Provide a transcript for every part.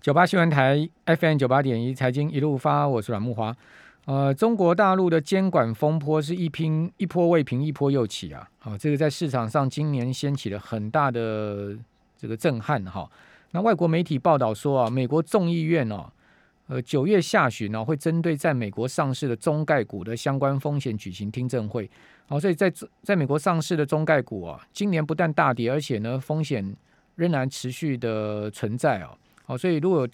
九八新闻台 FM 九八点一财经一路发，我是阮木华。呃，中国大陆的监管风波是一拼一波未平，一波又起啊！好，这个在市场上今年掀起了很大的这个震撼哈。那外国媒体报道说啊，美国众议院哦，呃，九月下旬呢会针对在美国上市的中概股的相关风险举行听证会。好，所以在在美国上市的中概股啊，今年不但大跌，而且呢风险仍然持续的存在哦。好，所以如果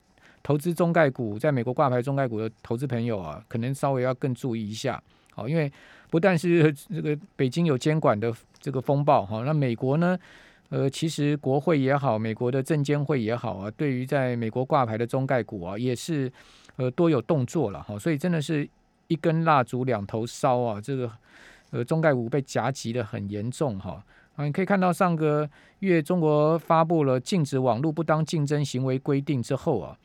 投资中概股，在美国挂牌中概股的投资朋友啊，可能稍微要更注意一下。好，因为不但是 这个北京有监管的这个风暴哈，那美国呢，呃，其实国会也好，美国的证监会也好啊，对于在美国挂牌的中概股啊，也是呃多有动作了哈。所以真的是一根蜡烛两头烧啊，这个呃中概股被夹击的很严重哈。啊，你可以看到上个月中国发布了禁止网络不当竞争行为规定之后啊，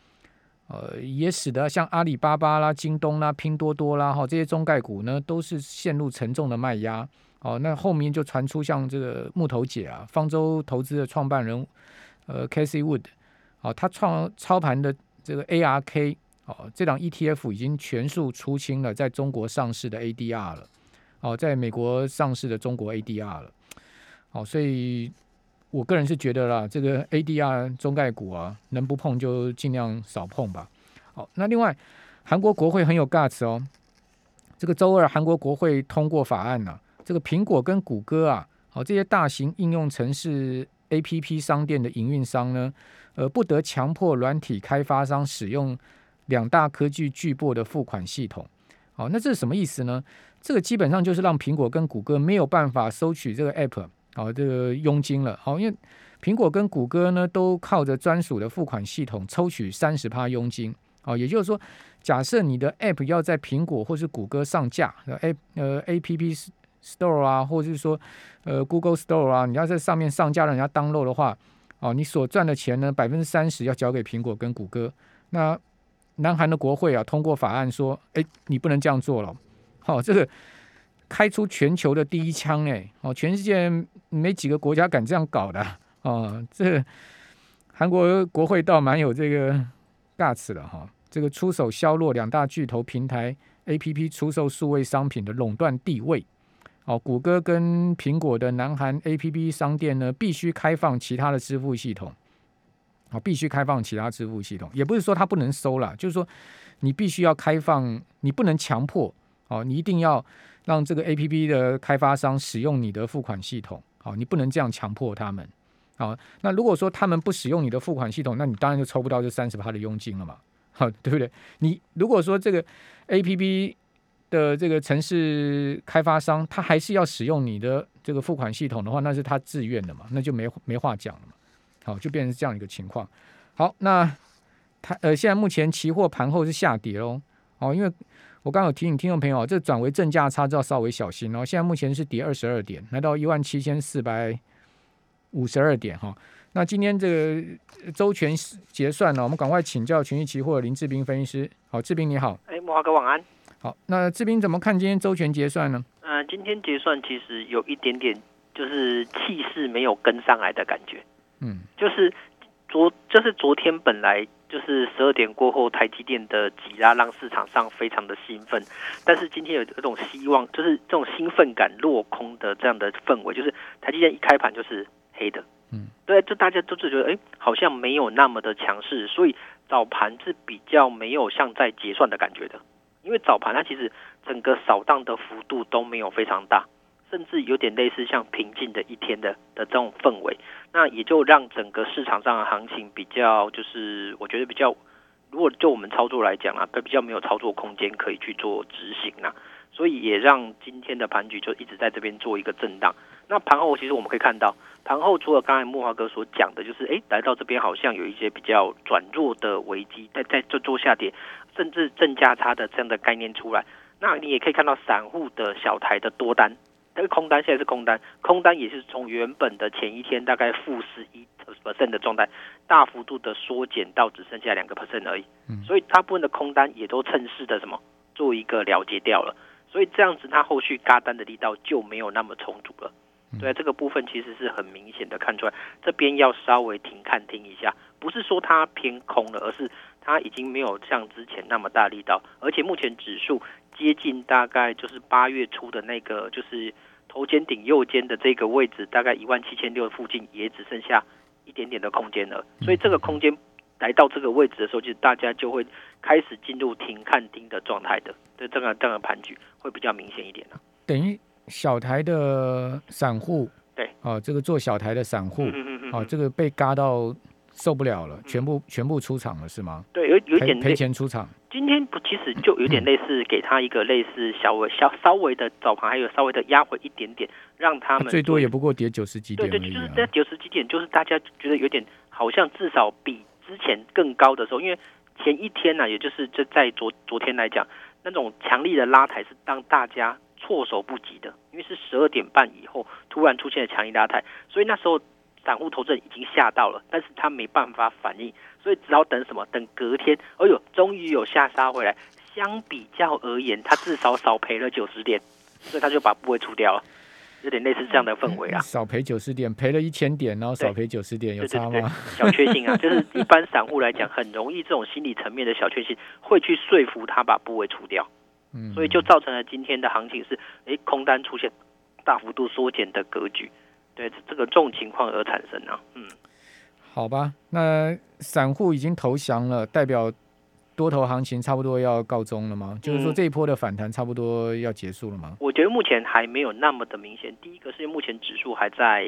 呃，也使得像阿里巴巴啦、京东啦、拼多多啦哈这些中概股呢，都是陷入沉重的卖压。哦，那后面就传出像这个木头姐啊，方舟投资的创办人呃 Casey Wood，哦，他创操盘的这个 ARK 哦，这档 ETF 已经全数出清了，在中国上市的 ADR 了，哦，在美国上市的中国 ADR 了。好，所以我个人是觉得啦，这个 ADR 中概股啊，能不碰就尽量少碰吧。好，那另外，韩国国会很有 guts 哦。这个周二，韩国国会通过法案呢，这个苹果跟谷歌啊，好这些大型应用程式 APP 商店的营运商呢，呃，不得强迫软体开发商使用两大科技巨擘的付款系统。好，那这是什么意思呢？这个基本上就是让苹果跟谷歌没有办法收取这个 App。好，这个佣金了。好，因为苹果跟谷歌呢，都靠着专属的付款系统抽取三十趴佣金。哦，也就是说，假设你的 App 要在苹果或是谷歌上架，A 呃 App Store 啊，或者是说呃 Google Store 啊，你要在上面上架让人家 download 的话，哦，你所赚的钱呢，百分之三十要交给苹果跟谷歌。那南韩的国会啊，通过法案说，哎，你不能这样做了。好，这个。开出全球的第一枪，哎，哦，全世界没几个国家敢这样搞的，哦，这韩国国会倒蛮有这个大词的哈，这个出手削弱两大巨头平台 A P P 出售数位商品的垄断地位，哦，谷歌跟苹果的南韩 A P P 商店呢，必须开放其他的支付系统，啊，必须开放其他支付系统，也不是说它不能收了，就是说你必须要开放，你不能强迫，哦，你一定要。让这个 A P P 的开发商使用你的付款系统，好，你不能这样强迫他们，好，那如果说他们不使用你的付款系统，那你当然就抽不到这三十趴的佣金了嘛，好，对不对？你如果说这个 A P P 的这个城市开发商，他还是要使用你的这个付款系统的话，那是他自愿的嘛，那就没没话讲了嘛，好，就变成这样一个情况。好，那他呃，现在目前期货盘后是下跌哦，哦，因为。我刚有提醒听众朋友，这转为正价差，就要稍微小心哦。现在目前是跌二十二点，来到一万七千四百五十二点哈。那今天这个周全结算呢，我们赶快请教群益期货林志斌分析师。好，志斌你好。哎，木华哥晚安。好，那志斌怎么看今天周全结算呢？呃，今天结算其实有一点点就是气势没有跟上来的感觉。嗯，就是昨就是昨天本来。就是十二点过后，台积电的挤压让市场上非常的兴奋，但是今天有这种希望，就是这种兴奋感落空的这样的氛围，就是台积电一开盘就是黑的，嗯，对，就大家都是觉得，哎，好像没有那么的强势，所以早盘是比较没有像在结算的感觉的，因为早盘它其实整个扫荡的幅度都没有非常大。甚至有点类似像平静的一天的的这种氛围，那也就让整个市场上的行情比较，就是我觉得比较，如果就我们操作来讲啊，比较没有操作空间可以去做执行啊，所以也让今天的盘局就一直在这边做一个震荡。那盘后其实我们可以看到，盘后除了刚才木华哥所讲的，就是哎来到这边好像有一些比较转弱的危机，在在做做下跌，甚至正价差的这样的概念出来，那你也可以看到散户的小台的多单。这个空单现在是空单，空单也是从原本的前一天大概负十一 percent 的状态，大幅度的缩减到只剩下两个 percent 而已。嗯，所以大部分的空单也都趁势的什么做一个了结掉了，所以这样子它后续嘎单的力道就没有那么充足了。对，这个部分其实是很明显的看出来，这边要稍微停看听一下，不是说它偏空了，而是它已经没有像之前那么大力道，而且目前指数接近大概就是八月初的那个就是头肩顶右肩的这个位置，大概一万七千六附近也只剩下一点点的空间了，所以这个空间来到这个位置的时候，其实大家就会开始进入停看盯的状态的，对这个这样的盘局会比较明显一点了。等于小台的散户。对，哦，这个做小台的散户，哦，这个被嘎到受不了了，全部全部出场了，是吗？对，有有点赔钱出场。今天不，其实就有点类似，给他一个类似小微小稍微的早盘，还有稍微的压回一点点，让他们最多也不过跌九十几点。对对，就是在九十几点，就是大家觉得有点好像至少比之前更高的时候，因为前一天呢，也就是这在昨昨天来讲，那种强力的拉抬是让大家。措手不及的，因为是十二点半以后突然出现了强力拉抬，所以那时候散户投资人已经吓到了，但是他没办法反应，所以只好等什么？等隔天，哎呦，终于有下杀回来。相比较而言，他至少少赔了九十点，所以他就把部位出掉了，有点类似这样的氛围啊。少赔九十点，赔了一千点，然后少赔九十点，有差吗？小确幸啊，就是一般散户来讲，很容易这种心理层面的小确幸会去说服他把部位除掉。嗯，所以就造成了今天的行情是，哎，空单出现大幅度缩减的格局，对这个这种情况而产生啊。嗯，好吧，那散户已经投降了，代表多头行情差不多要告终了吗？就是说这一波的反弹差不多要结束了吗？我觉得目前还没有那么的明显。第一个是目前指数还在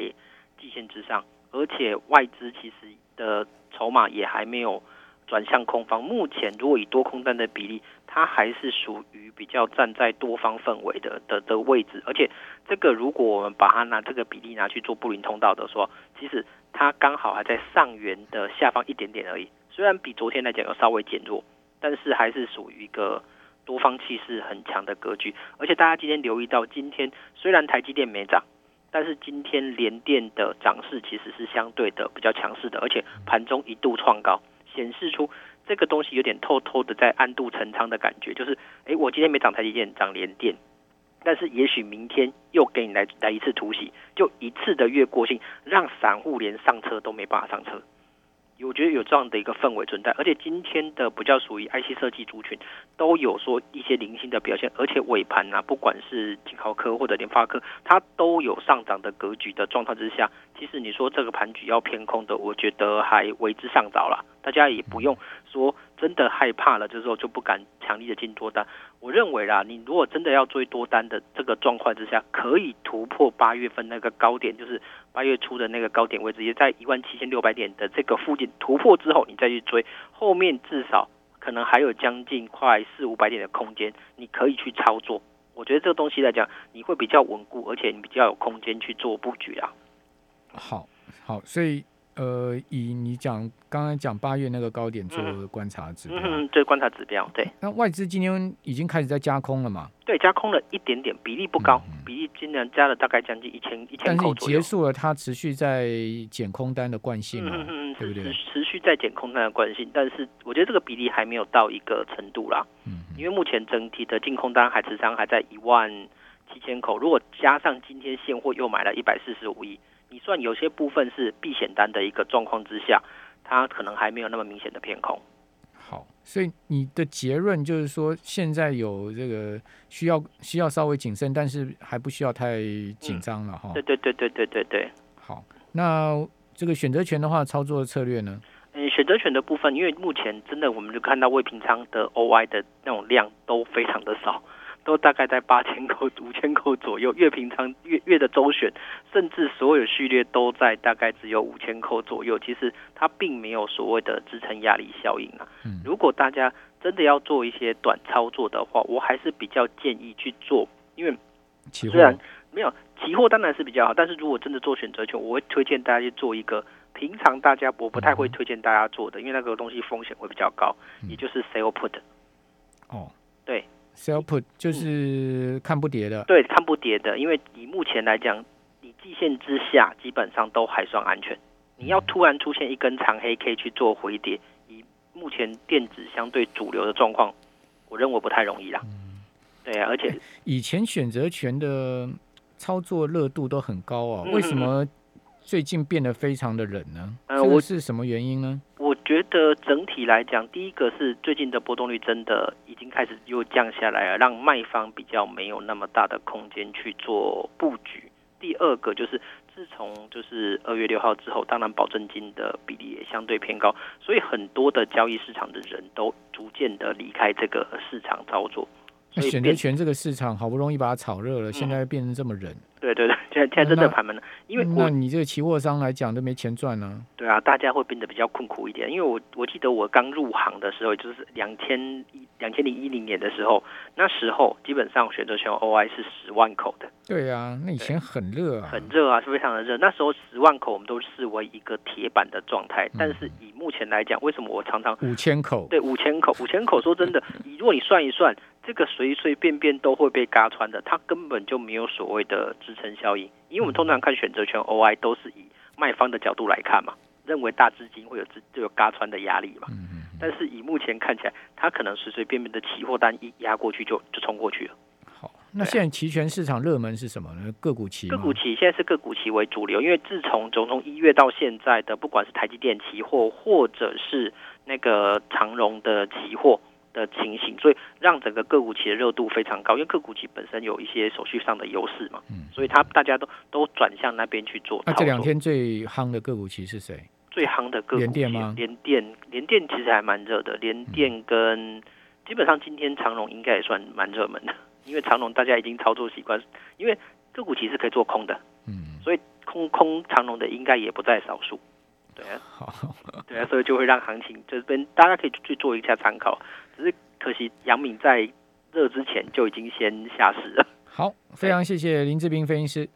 季线之上，而且外资其实的筹码也还没有。转向空方，目前如果以多空单的比例，它还是属于比较站在多方氛围的的的位置，而且这个如果我们把它拿这个比例拿去做布林通道的说，其实它刚好还在上缘的下方一点点而已，虽然比昨天来讲要稍微减弱，但是还是属于一个多方气势很强的格局，而且大家今天留意到，今天虽然台积电没涨，但是今天联电的涨势其实是相对的比较强势的，而且盘中一度创高。显示出这个东西有点偷偷的在暗度陈仓的感觉，就是，哎，我今天没涨台积电，涨联电，但是也许明天又给你来来一次突袭，就一次的越过性，让散户连上车都没办法上车。我觉得有这样的一个氛围存在，而且今天的比较属于 IC 设计族群都有说一些零星的表现，而且尾盘啊，不管是金豪科或者联发科，它都有上涨的格局的状态之下，其实你说这个盘局要偏空的，我觉得还为之尚早了，大家也不用说真的害怕了，就是说就不敢强力的进多单。我认为啦，你如果真的要追多单的这个状况之下，可以突破八月份那个高点，就是八月初的那个高点位置，也在一万七千六百点的这个附近突破之后，你再去追，后面至少可能还有将近快四五百点的空间，你可以去操作。我觉得这个东西来讲，你会比较稳固，而且你比较有空间去做布局啊。好，好，所以。呃，以你讲刚刚讲八月那个高点做观察指标，嗯，对，观察指标，对。那外资今天已经开始在加空了嘛？对，加空了一点点，比例不高，比例今年加了大概将近一千一千口左右。结束了，它持续在减空单的惯性嘛？对不对？持续在减空单的惯性，但是我觉得这个比例还没有到一个程度啦。嗯，因为目前整体的净空单还持仓还在一万七千口，如果加上今天现货又买了一百四十五亿。你算有些部分是避险单的一个状况之下，它可能还没有那么明显的偏空。好，所以你的结论就是说，现在有这个需要需要稍微谨慎，但是还不需要太紧张了哈。对对对对对对对。好，那这个选择权的话，操作策略呢？嗯，选择权的部分，因为目前真的我们就看到未平仓的 OI 的那种量都非常的少。都大概在八千口、五千口左右，月平仓、月月的周选，甚至所有序列都在大概只有五千口左右。其实它并没有所谓的支撑压力效应啊。如果大家真的要做一些短操作的话，我还是比较建议去做，因为虽然没有期货当然是比较好，但是如果真的做选择权，我会推荐大家去做一个平常大家我不太会推荐大家做的，因为那个东西风险会比较高，也就是 sell put。哦，对。Sell put 就是看不跌的，对，看不跌的，因为以目前来讲，你季线之下基本上都还算安全。你要突然出现一根长黑 K 去做回跌，以目前电子相对主流的状况，我认为不太容易啦。对啊，而且 以前选择权的操作热度都很高啊，为什么最近变得非常的冷呢？呃，我是什么原因呢？的整体来讲，第一个是最近的波动率真的已经开始又降下来了，让卖方比较没有那么大的空间去做布局。第二个就是自从就是二月六号之后，当然保证金的比例也相对偏高，所以很多的交易市场的人都逐渐的离开这个市场操作。那选择权这个市场好不容易把它炒热了，现在变成这么冷。对对对，现在现在真的盘门了，因为那你这个期货商来讲都没钱赚呢。对啊，大家会变得比较困苦一点。因为我我记得我刚入行的时候，就是两千一两千零一零年的时候，那时候基本上选择权 OI 是十万口的。对啊，那以前很热啊，很热啊，是非常的热。那时候十万口我们都视为一个铁板的状态，但是以目前来讲，为什么我常常五千口？对，五千口，五千口。说真的，如果你算一算。这个随随便便都会被嘎穿的，它根本就没有所谓的支撑效应。因为我们通常看选择权 OI 都是以卖方的角度来看嘛，认为大资金会有支就有嘎穿的压力嘛。但是以目前看起来，它可能随随便便的期货单一压过去就就冲过去了。好，那现在期权市场热门是什么呢？个股期？个股期现在是个股期为主流，因为自从从从一月到现在的，不管是台积电期货或者是那个长荣的期货。的情形，所以让整个个股期的热度非常高，因为个股期本身有一些手续上的优势嘛，嗯，所以它大家都都转向那边去做。那这两天最夯的个股期是谁？最夯的个股联电吗？联电，联电其实还蛮热的。联电跟基本上今天长隆应该也算蛮热门的，因为长隆大家已经操作习惯，因为个股期是可以做空的，嗯，所以空空长隆的应该也不在少数。对啊，好，对啊，所以就会让行情这边大家可以去做一下参考。可惜，杨敏在热之前就已经先下市了。好，非常谢谢林志斌分析师。